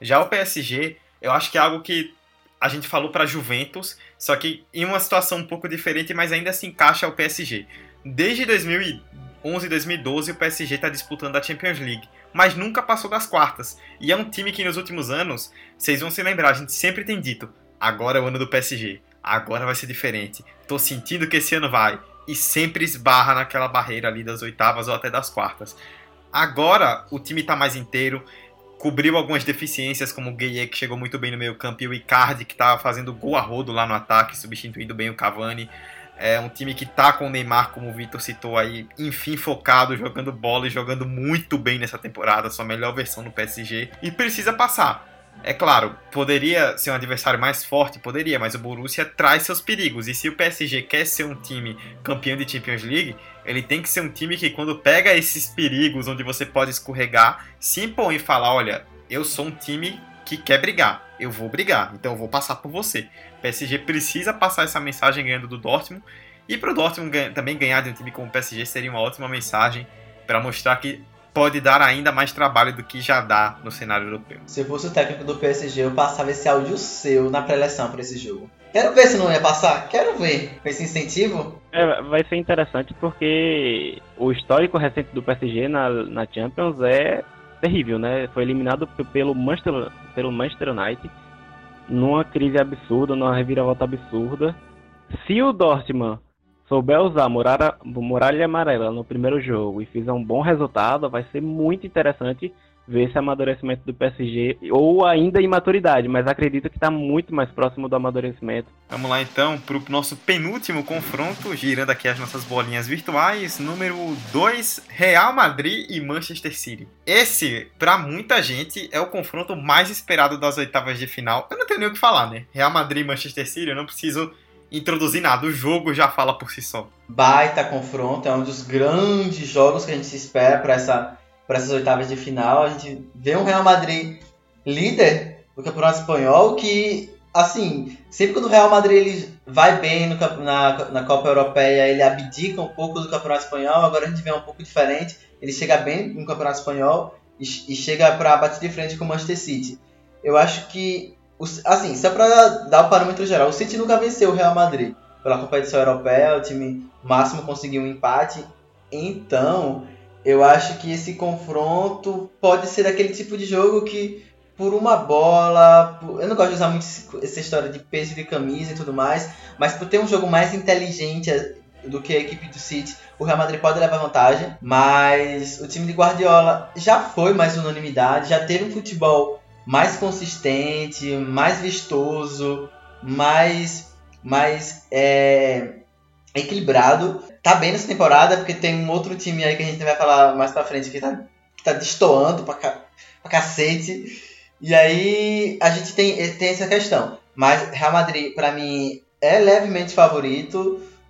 Já o PSG, eu acho que é algo que a gente falou para Juventus, só que em uma situação um pouco diferente, mas ainda se encaixa ao PSG. Desde 2011 2012 o PSG está disputando a Champions League, mas nunca passou das quartas. E é um time que nos últimos anos, vocês vão se lembrar, a gente sempre tem dito: agora é o ano do PSG, agora vai ser diferente. Tô sentindo que esse ano vai. E sempre esbarra naquela barreira ali das oitavas ou até das quartas. Agora o time está mais inteiro, cobriu algumas deficiências, como o Gueye, que chegou muito bem no meio campo, e o Icardi, que estava fazendo gol a rodo lá no ataque, substituindo bem o Cavani. É um time que tá com o Neymar, como o Vitor citou aí, enfim focado, jogando bola e jogando muito bem nessa temporada, sua melhor versão no PSG, e precisa passar. É claro, poderia ser um adversário mais forte, poderia, mas o Borussia traz seus perigos. E se o PSG quer ser um time campeão de Champions League, ele tem que ser um time que quando pega esses perigos onde você pode escorregar, se impõe e fala, olha, eu sou um time que quer brigar, eu vou brigar, então eu vou passar por você. O PSG precisa passar essa mensagem ganhando do Dortmund e para o Dortmund também ganhar de um time como o PSG seria uma ótima mensagem para mostrar que pode dar ainda mais trabalho do que já dá no cenário europeu. Se eu fosse o técnico do PSG, eu passava esse áudio seu na pré-eleção para esse jogo. Quero ver se não ia passar, quero ver esse incentivo. É, vai ser interessante porque o histórico recente do PSG na, na Champions é terrível, né? Foi eliminado pelo Manchester, pelo Manchester United numa crise absurda, numa reviravolta absurda. Se o Dortmund souber usar muralha, muralha amarela no primeiro jogo e fizer um bom resultado, vai ser muito interessante ver esse amadurecimento do PSG, ou ainda imaturidade, mas acredito que está muito mais próximo do amadurecimento. Vamos lá então para o nosso penúltimo confronto, girando aqui as nossas bolinhas virtuais, número 2, Real Madrid e Manchester City. Esse, para muita gente, é o confronto mais esperado das oitavas de final. Eu não tenho nem o que falar, né? Real Madrid e Manchester City, eu não preciso introduzir nada, o jogo já fala por si só. Baita confronto, é um dos grandes jogos que a gente se espera para essa para essas oitavas de final. A gente vê um Real Madrid líder do Campeonato Espanhol que, assim, sempre quando o Real Madrid ele vai bem no, na, na Copa Europeia, ele abdica um pouco do Campeonato Espanhol. Agora a gente vê um pouco diferente. Ele chega bem no Campeonato Espanhol e, e chega para bater de frente com o Manchester City. Eu acho que, assim, só para dar o um parâmetro geral, o City nunca venceu o Real Madrid pela competição europeia, o time máximo conseguiu um empate. Então, eu acho que esse confronto pode ser aquele tipo de jogo que por uma bola, por... eu não gosto de usar muito essa história de peso de camisa e tudo mais, mas por ter um jogo mais inteligente do que a equipe do City, o Real Madrid pode levar vantagem, mas o time de Guardiola já foi mais unanimidade, já teve um futebol mais consistente, mais vistoso, mais, mais é, equilibrado tá bem nessa temporada, porque tem um outro time aí que a gente vai falar mais pra frente que tá, que tá destoando pra, pra cacete. E aí a gente tem, tem essa questão. Mas Real Madrid, pra mim, é levemente favorito.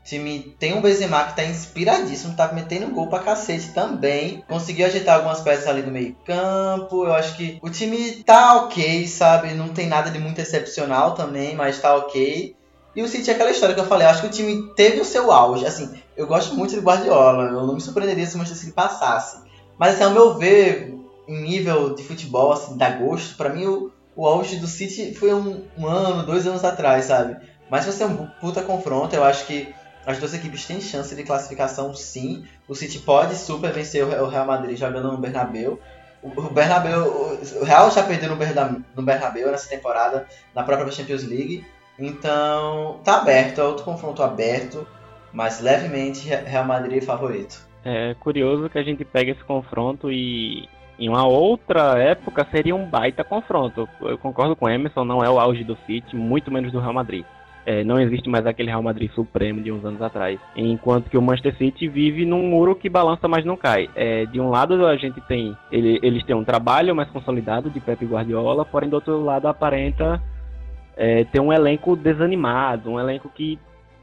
O time tem um Benzema que tá inspiradíssimo, tá metendo gol pra cacete também. Conseguiu ajeitar algumas peças ali do meio campo. Eu acho que o time tá ok, sabe? Não tem nada de muito excepcional também, mas tá ok. E o City é aquela história que eu falei, eu acho que o time teve o seu auge. Assim, eu gosto muito de Guardiola, eu não me surpreenderia se o Manchester City passasse. Mas assim, ao meu ver, em nível de futebol, assim, da gosto, para mim o, o auge do City foi um, um, ano, dois anos atrás, sabe? Mas vai ser um puta confronto, eu acho que as duas equipes têm chance de classificação sim. O City pode super vencer o Real Madrid jogando no Bernabéu. O Bernabéu, o Real já perdeu no Bernabéu nessa temporada, na própria Champions League. Então, tá aberto, é outro confronto aberto. mas levemente Real Madrid é favorito. É curioso que a gente pega esse confronto e em uma outra época seria um baita confronto. Eu concordo com o Emerson, não é o auge do City, muito menos do Real Madrid. É, não existe mais aquele Real Madrid supremo de uns anos atrás. Enquanto que o Manchester City vive num muro que balança, mas não cai. É, de um lado a gente tem. Ele, eles têm um trabalho mais consolidado de Pep Guardiola, porém do outro lado aparenta é, ter um elenco desanimado, um elenco que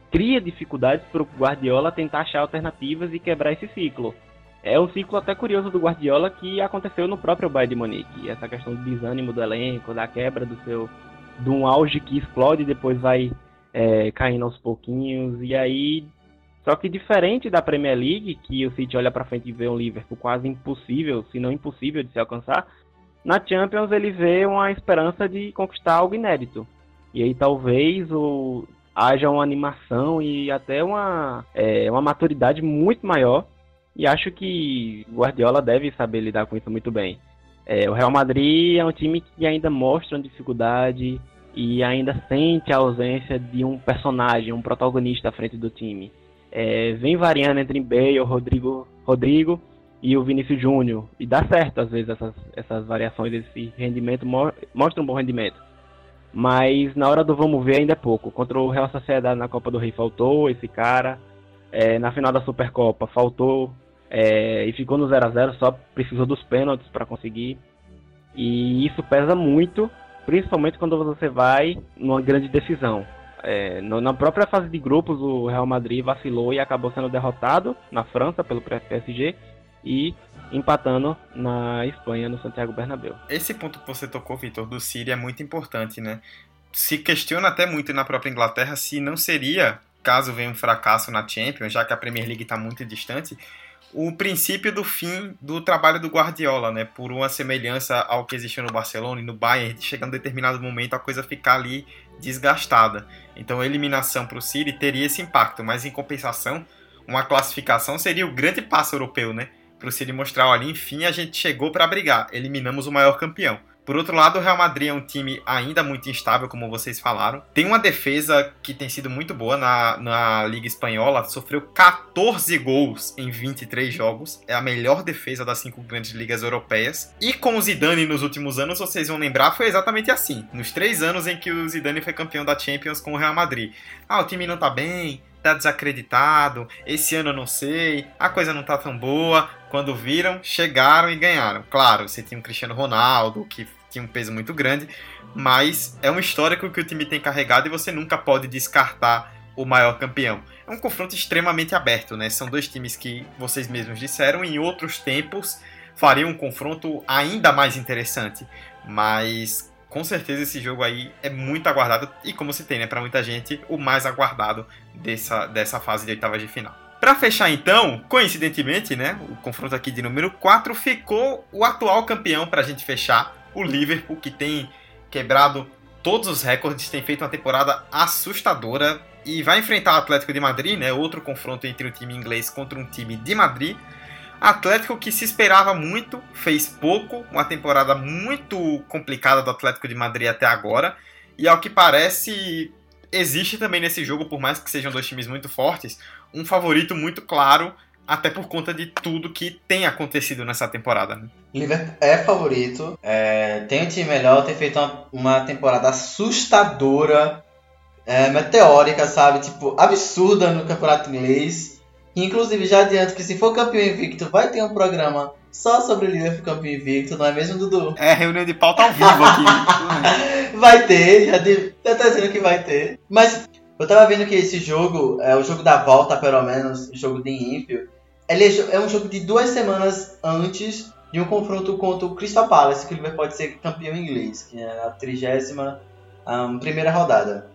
cria dificuldades para o Guardiola tentar achar alternativas e quebrar esse ciclo. É um ciclo até curioso do Guardiola que aconteceu no próprio Bayern de Munique. Essa questão do desânimo do elenco, da quebra do seu de um auge que explode e depois vai é, caindo aos pouquinhos. E aí, só que diferente da Premier League, que o City olha para frente e vê um Liverpool quase impossível, se não impossível de se alcançar, na Champions ele vê uma esperança de conquistar algo inédito. E aí talvez o, haja uma animação e até uma, é, uma maturidade muito maior. E acho que Guardiola deve saber lidar com isso muito bem. É, o Real Madrid é um time que ainda mostra uma dificuldade e ainda sente a ausência de um personagem, um protagonista à frente do time. É, vem variando entre Bale, Rodrigo, Rodrigo e o Vinícius Júnior. E dá certo, às vezes, essas, essas variações, esse rendimento mostra um bom rendimento. Mas na hora do vamos ver ainda é pouco. Contra o Real Sociedade na Copa do Rei faltou esse cara. É, na final da Supercopa faltou é, e ficou no 0 a 0 só precisou dos pênaltis para conseguir. E isso pesa muito, principalmente quando você vai numa grande decisão. É, no, na própria fase de grupos, o Real Madrid vacilou e acabou sendo derrotado na França pelo PSG e empatando na Espanha, no Santiago Bernabéu. Esse ponto que você tocou, Vitor, do City é muito importante, né? Se questiona até muito na própria Inglaterra se não seria, caso venha um fracasso na Champions, já que a Premier League está muito distante, o princípio do fim do trabalho do Guardiola, né? Por uma semelhança ao que existiu no Barcelona e no Bayern, chegando a determinado momento a coisa ficar ali desgastada. Então a eliminação para o City teria esse impacto, mas em compensação, uma classificação seria o grande passo europeu, né? Para o City mostrar, olha, enfim, a gente chegou para brigar, eliminamos o maior campeão. Por outro lado, o Real Madrid é um time ainda muito instável, como vocês falaram. Tem uma defesa que tem sido muito boa na, na Liga Espanhola. Sofreu 14 gols em 23 jogos. É a melhor defesa das cinco grandes ligas europeias. E com o Zidane nos últimos anos, vocês vão lembrar, foi exatamente assim. Nos três anos em que o Zidane foi campeão da Champions com o Real Madrid. Ah, o time não tá bem, tá desacreditado, esse ano eu não sei, a coisa não tá tão boa. Quando viram, chegaram e ganharam. Claro, você tinha um Cristiano Ronaldo, que tinha um peso muito grande, mas é um histórico que o time tem carregado e você nunca pode descartar o maior campeão. É um confronto extremamente aberto, né? São dois times que vocês mesmos disseram, em outros tempos fariam um confronto ainda mais interessante. Mas com certeza esse jogo aí é muito aguardado e como se tem, né, para muita gente, o mais aguardado dessa, dessa fase de oitavas de final. Para fechar então, coincidentemente, né, o confronto aqui de número 4 ficou o atual campeão para a gente fechar, o Liverpool, que tem quebrado todos os recordes, tem feito uma temporada assustadora e vai enfrentar o Atlético de Madrid, né, outro confronto entre um time inglês contra um time de Madrid. Atlético que se esperava muito, fez pouco, uma temporada muito complicada do Atlético de Madrid até agora. E ao que parece, existe também nesse jogo, por mais que sejam dois times muito fortes, um favorito muito claro, até por conta de tudo que tem acontecido nessa temporada. Né? Liverpool é favorito, é, tem um time melhor, tem feito uma, uma temporada assustadora, é, meteórica, sabe? Tipo, absurda no campeonato inglês. Inclusive, já adianto que se for campeão invicto, vai ter um programa só sobre o Liverpool campeão invicto, não é mesmo, Dudu? É, reunião de pauta ao vivo aqui. (laughs) vai ter, já, de, já tá dizendo que vai ter. Mas eu tava vendo que esse jogo, é o jogo da volta, pelo menos, o jogo de ímpio, ele é, é um jogo de duas semanas antes de um confronto contra o Crystal Palace, que o Liverpool pode ser campeão inglês, que é a trigésima um, primeira rodada.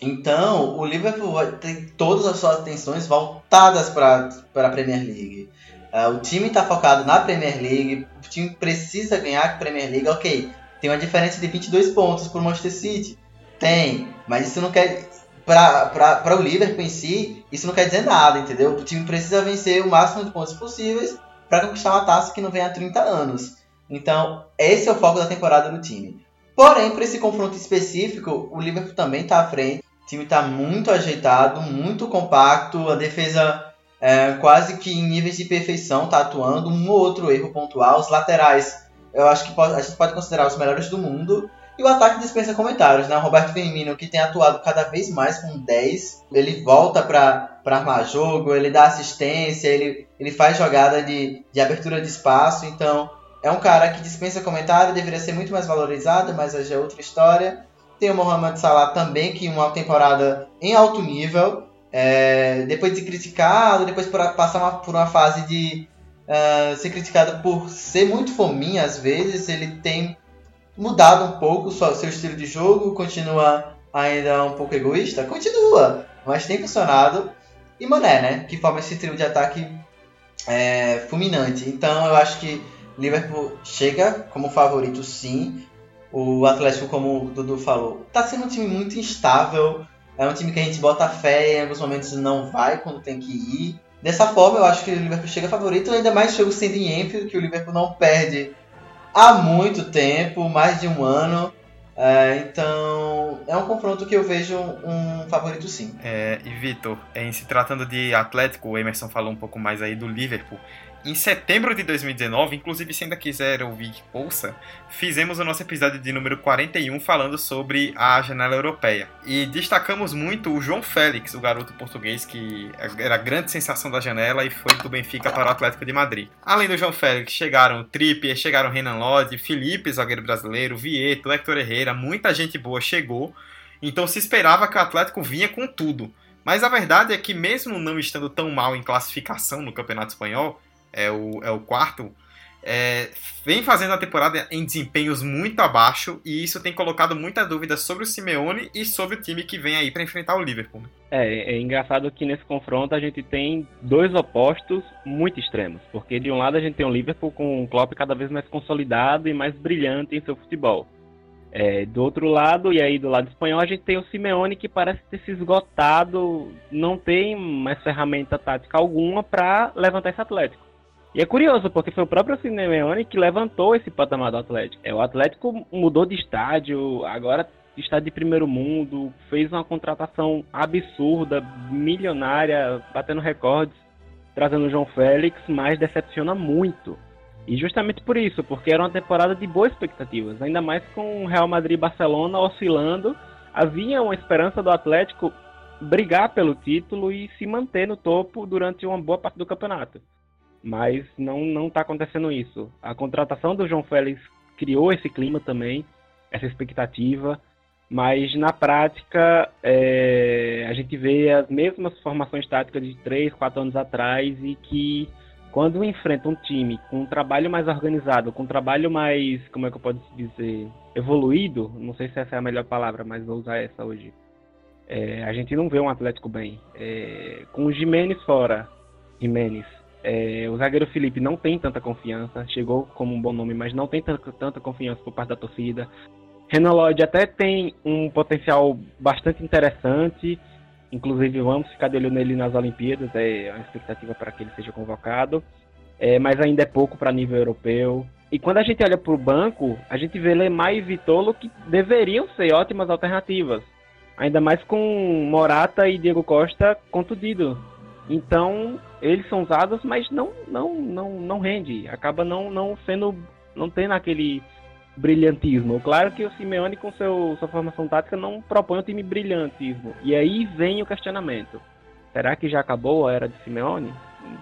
Então, o Liverpool tem todas as suas atenções voltadas para a Premier League. Uh, o time está focado na Premier League, o time precisa ganhar a Premier League, ok. Tem uma diferença de 22 pontos para o Manchester City. Tem, mas isso não quer. Para o Liverpool em si, isso não quer dizer nada, entendeu? O time precisa vencer o máximo de pontos possíveis para conquistar uma taça que não vem há 30 anos. Então, esse é o foco da temporada do time. Porém, para esse confronto específico, o Liverpool também está à frente O time está muito ajeitado, muito compacto, a defesa é, quase que em níveis de perfeição está atuando, um ou outro erro pontual. Os laterais, eu acho que pode, a gente pode considerar os melhores do mundo. E o ataque dispensa comentários, né? O Roberto Firmino, que tem atuado cada vez mais com 10, ele volta para armar jogo, ele dá assistência, ele, ele faz jogada de, de abertura de espaço. Então, é um cara que dispensa comentário, deveria ser muito mais valorizado, mas hoje é outra história. Tem o Mohamed Salah também, que uma temporada em alto nível. É, depois de criticado, depois por passar uma, por uma fase de uh, ser criticado por ser muito fominha às vezes, ele tem mudado um pouco o seu estilo de jogo, continua ainda um pouco egoísta? Continua, mas tem funcionado. E Mané, né? Que forma esse trio de ataque é, fulminante. Então eu acho que Liverpool chega como favorito sim. O Atlético, como o Dudu falou, tá sendo um time muito instável. É um time que a gente bota fé, em alguns momentos não vai quando tem que ir. Dessa forma, eu acho que o Liverpool chega favorito, ainda mais jogo sendo em Anfield, que o Liverpool não perde há muito tempo, mais de um ano. É, então, é um confronto que eu vejo um favorito sim. É, e Vitor, em se tratando de Atlético, o Emerson falou um pouco mais aí do Liverpool. Em setembro de 2019, inclusive se ainda quiser ouvir, ouça, fizemos o nosso episódio de número 41 falando sobre a janela europeia. E destacamos muito o João Félix, o garoto português que era a grande sensação da janela e foi do Benfica para o Atlético de Madrid. Além do João Félix, chegaram Trippier, chegaram Renan Lodge, Felipe, zagueiro brasileiro, Vieto, Hector Herrera, muita gente boa chegou. Então se esperava que o Atlético vinha com tudo. Mas a verdade é que mesmo não estando tão mal em classificação no Campeonato Espanhol, é o, é o quarto, é, vem fazendo a temporada em desempenhos muito abaixo e isso tem colocado muita dúvida sobre o Simeone e sobre o time que vem aí para enfrentar o Liverpool. É, é engraçado que nesse confronto a gente tem dois opostos muito extremos, porque de um lado a gente tem o Liverpool com o Klopp cada vez mais consolidado e mais brilhante em seu futebol. É, do outro lado, e aí do lado espanhol, a gente tem o Simeone que parece ter se esgotado, não tem mais ferramenta tática alguma para levantar esse Atlético. E é curioso, porque foi o próprio Simeone que levantou esse patamar do Atlético. É, o Atlético mudou de estádio, agora está de primeiro mundo, fez uma contratação absurda, milionária, batendo recordes, trazendo o João Félix, mas decepciona muito. E justamente por isso, porque era uma temporada de boas expectativas, ainda mais com o Real Madrid e Barcelona oscilando, havia uma esperança do Atlético brigar pelo título e se manter no topo durante uma boa parte do campeonato mas não não está acontecendo isso. A contratação do João Félix criou esse clima também, essa expectativa, mas na prática é, a gente vê as mesmas formações táticas de 3, 4 anos atrás e que quando enfrenta um time com um trabalho mais organizado, com um trabalho mais, como é que eu posso dizer, evoluído, não sei se essa é a melhor palavra, mas vou usar essa hoje. É, a gente não vê um Atlético bem. É, com o Jimenez fora, Jimenez, é, o zagueiro Felipe não tem tanta confiança, chegou como um bom nome, mas não tem tanta, tanta confiança por parte da torcida. Renan Lloyd até tem um potencial bastante interessante, inclusive vamos ficar de olho nele nas Olimpíadas, é uma expectativa para que ele seja convocado, é, mas ainda é pouco para nível europeu. E quando a gente olha para o banco, a gente vê Lemar e Vitolo que deveriam ser ótimas alternativas, ainda mais com Morata e Diego Costa contundidos. Então, eles são usados, mas não não não não rende, acaba não não sendo não tendo aquele brilhantismo. Claro que o Simeone com seu sua formação tática não propõe um time brilhantismo. E aí vem o questionamento. Será que já acabou a era de Simeone?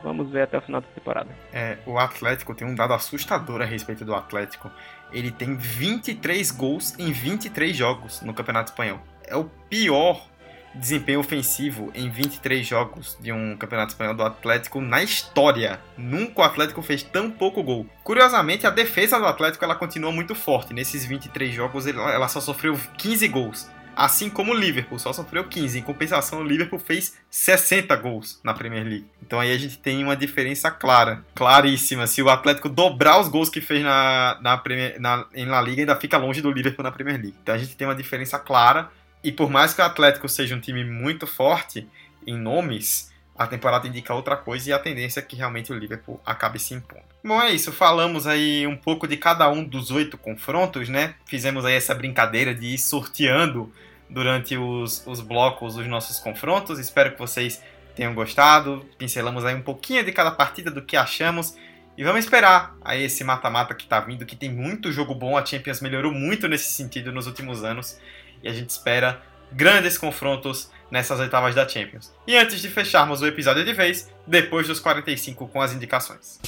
Vamos ver até o final da temporada. É, o Atlético tem um dado assustador a respeito do Atlético. Ele tem 23 gols em 23 jogos no Campeonato Espanhol. É o pior desempenho ofensivo em 23 jogos de um campeonato espanhol do Atlético na história. Nunca o Atlético fez tão pouco gol. Curiosamente, a defesa do Atlético ela continua muito forte. Nesses 23 jogos, ela só sofreu 15 gols. Assim como o Liverpool só sofreu 15. Em compensação, o Liverpool fez 60 gols na Premier League. Então aí a gente tem uma diferença clara, claríssima. Se o Atlético dobrar os gols que fez na, na, Premier, na, em La Liga, ainda fica longe do Liverpool na Premier League. Então a gente tem uma diferença clara e por mais que o Atlético seja um time muito forte em nomes, a temporada indica outra coisa e a tendência é que realmente o Liverpool acabe se impondo. Bom, é isso. Falamos aí um pouco de cada um dos oito confrontos, né? Fizemos aí essa brincadeira de ir sorteando durante os, os blocos dos nossos confrontos. Espero que vocês tenham gostado. Pincelamos aí um pouquinho de cada partida, do que achamos. E vamos esperar aí esse mata-mata que tá vindo, que tem muito jogo bom. A Champions melhorou muito nesse sentido nos últimos anos. E a gente espera grandes confrontos nessas oitavas da Champions. E antes de fecharmos o episódio de vez, depois dos 45 com as indicações.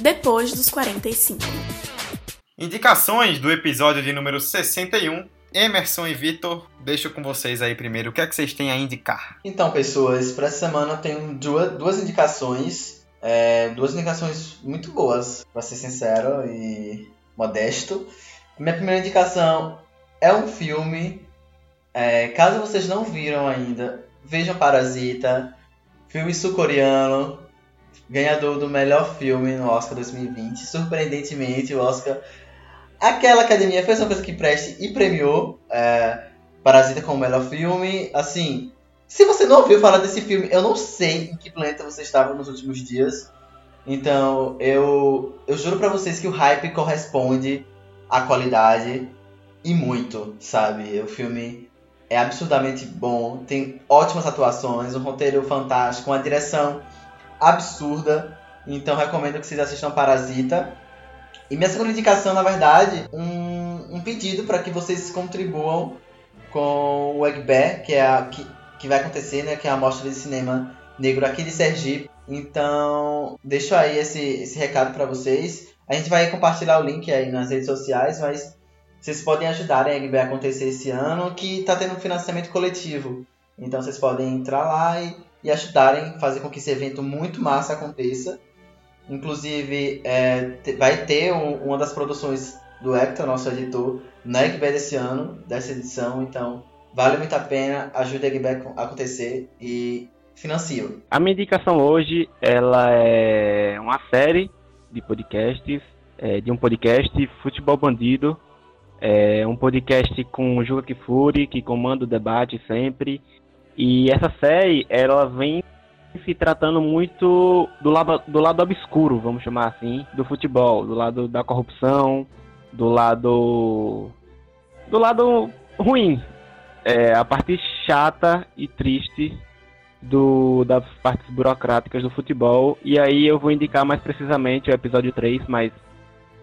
Depois dos 45. Indicações do episódio de número 61. Emerson e Vitor, deixo com vocês aí primeiro. O que é que vocês têm a indicar? Então, pessoas, para essa semana eu tenho duas, duas indicações. É, duas indicações muito boas, para ser sincero e modesto. Minha primeira indicação é um filme. É, caso vocês não viram ainda, vejam Parasita, filme sul-coreano, ganhador do melhor filme no Oscar 2020. Surpreendentemente, o Oscar. Aquela academia fez uma coisa que preste e premiou é, Parasita como melhor filme. Assim, se você não ouviu falar desse filme, eu não sei em que planeta você estava nos últimos dias. Então, eu, eu juro para vocês que o hype corresponde à qualidade e muito, sabe? O filme é absurdamente bom, tem ótimas atuações, um roteiro fantástico, uma direção absurda. Então recomendo que vocês assistam Parasita. E minha segunda indicação, na verdade, um, um pedido para que vocês contribuam com o Egbe, que é a que, que vai acontecer, né? Que é a mostra de cinema negro aqui de Sergipe. Então, deixo aí esse, esse recado para vocês. A gente vai compartilhar o link aí nas redes sociais, mas vocês podem ajudar a Egbe a acontecer esse ano, que está tendo um financiamento coletivo. Então vocês podem entrar lá e e ajudarem fazer com que esse evento muito massa aconteça. Inclusive, é, vai ter um, uma das produções do Hector, nosso editor, na Egbed desse ano, dessa edição. Então, vale muito a pena, ajude a Egbed a acontecer e financie. A minha indicação hoje, ela é uma série de podcasts, é, de um podcast Futebol Bandido. É um podcast com Juca Kifuri, que comanda o debate sempre e essa série, ela vem se tratando muito do lado, do lado obscuro, vamos chamar assim, do futebol, do lado da corrupção, do lado. do lado ruim. É, a parte chata e triste do, das partes burocráticas do futebol. E aí eu vou indicar mais precisamente o episódio 3, mas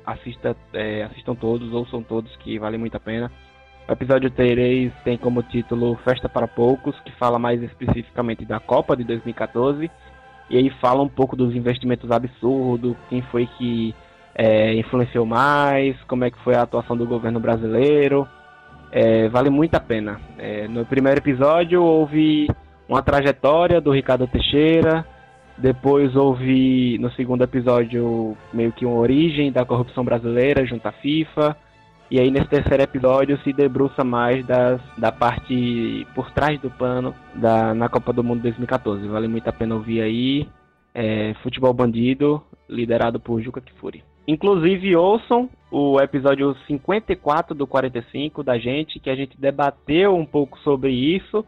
assista, é, assistam todos, ouçam todos, que vale muito a pena. O episódio 3 tem como título Festa para Poucos, que fala mais especificamente da Copa de 2014. E aí fala um pouco dos investimentos absurdos, quem foi que é, influenciou mais, como é que foi a atuação do governo brasileiro. É, vale muito a pena. É, no primeiro episódio houve uma trajetória do Ricardo Teixeira, depois houve no segundo episódio meio que uma origem da corrupção brasileira junto à FIFA. E aí nesse terceiro episódio se debruça mais das, da parte por trás do pano da, na Copa do Mundo 2014. Vale muito a pena ouvir aí. É, Futebol Bandido, liderado por Juca Kifuri. Inclusive ouçam o episódio 54 do 45 da gente, que a gente debateu um pouco sobre isso,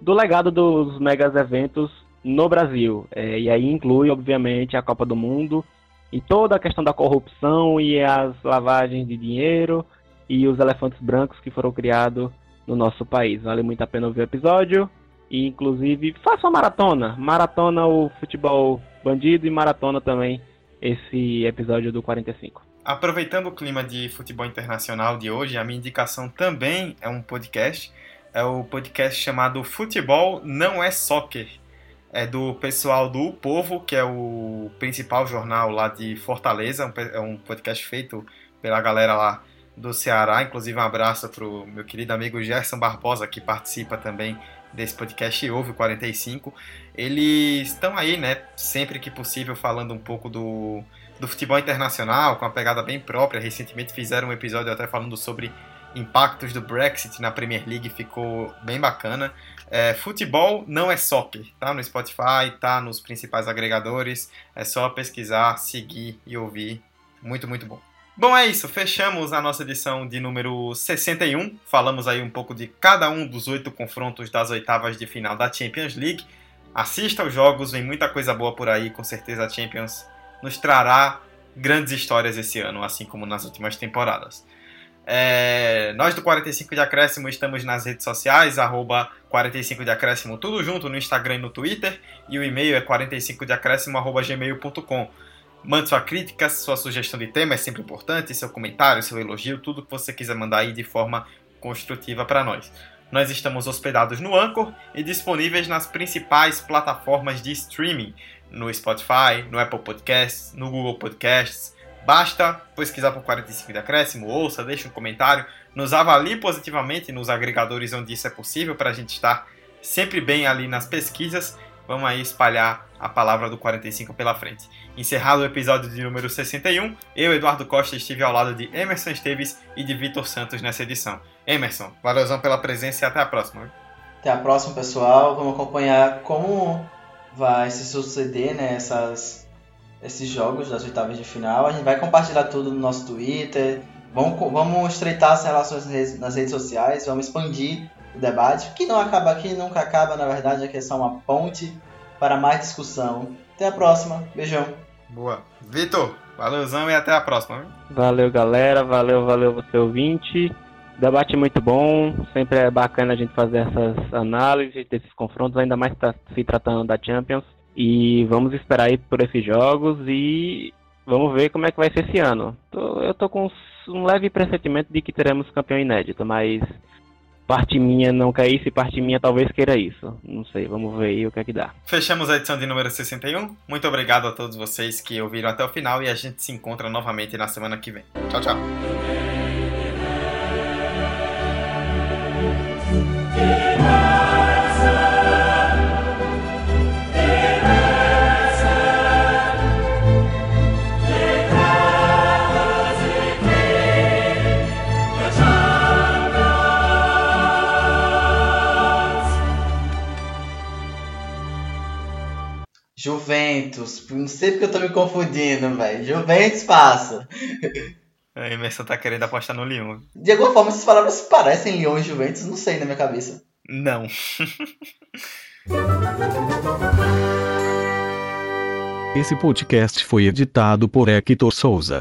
do legado dos megas eventos no Brasil. É, e aí inclui, obviamente, a Copa do Mundo e toda a questão da corrupção e as lavagens de dinheiro e os elefantes brancos que foram criados no nosso país. Vale muito a pena ouvir o episódio. E inclusive faça uma maratona. Maratona o futebol bandido e maratona também esse episódio do 45. Aproveitando o clima de futebol internacional de hoje, a minha indicação também é um podcast. É o podcast chamado Futebol Não é Soccer. É do pessoal do Povo, que é o principal jornal lá de Fortaleza. É um podcast feito pela galera lá do Ceará. Inclusive, um abraço para o meu querido amigo Gerson Barbosa, que participa também desse podcast e ouve o 45. Eles estão aí, né, sempre que possível, falando um pouco do, do futebol internacional, com uma pegada bem própria. Recentemente fizeram um episódio até falando sobre impactos do Brexit na Premier League, ficou bem bacana. É, futebol não é soccer, tá no Spotify, tá nos principais agregadores. É só pesquisar, seguir e ouvir. Muito, muito bom. Bom, é isso. Fechamos a nossa edição de número 61. Falamos aí um pouco de cada um dos oito confrontos das oitavas de final da Champions League. Assista aos jogos, vem muita coisa boa por aí. Com certeza a Champions nos trará grandes histórias esse ano, assim como nas últimas temporadas. É, nós do 45 de Acréscimo estamos nas redes sociais, arroba 45 de Acréscimo, tudo junto no Instagram e no Twitter. E o e-mail é 45 de Acréscimo, arroba gmail.com. Mande sua crítica, sua sugestão de tema é sempre importante, seu comentário, seu elogio, tudo que você quiser mandar aí de forma construtiva para nós. Nós estamos hospedados no Anchor e disponíveis nas principais plataformas de streaming, no Spotify, no Apple Podcasts, no Google Podcasts. Basta pesquisar por 45 de acréscimo, ouça, deixe um comentário, nos avalie positivamente nos agregadores onde isso é possível para a gente estar sempre bem ali nas pesquisas. Vamos aí espalhar a palavra do 45 pela frente. Encerrado o episódio de número 61, eu, Eduardo Costa, estive ao lado de Emerson Esteves e de Vitor Santos nessa edição. Emerson, valeuzão pela presença e até a próxima. Até a próxima, pessoal. Vamos acompanhar como vai se suceder né, essas, esses jogos das oitavas de final. A gente vai compartilhar tudo no nosso Twitter. Vamos, vamos estreitar as relações nas redes sociais, vamos expandir o debate, que não acaba aqui, nunca acaba, na verdade, aqui é só uma ponte para mais discussão. Até a próxima. Beijão. Boa. Vitor, valeuzão e até a próxima. Valeu, galera. Valeu, valeu você ouvinte. Debate muito bom. Sempre é bacana a gente fazer essas análises desses confrontos, ainda mais tá se tratando da Champions. E vamos esperar aí por esses jogos e vamos ver como é que vai ser esse ano. Tô, eu tô com um leve pressentimento de que teremos campeão inédito, mas parte minha não quer isso e parte minha talvez queira isso. Não sei, vamos ver aí o que é que dá. Fechamos a edição de número 61. Muito obrigado a todos vocês que ouviram até o final e a gente se encontra novamente na semana que vem. Tchau, tchau. Juventus. Não sei porque eu tô me confundindo, velho. Juventus passa. A Emerson tá querendo apostar no Lyon. De alguma forma, essas palavras parecem Lyon e Juventus. Não sei na minha cabeça. Não. (laughs) Esse podcast foi editado por Hector Souza.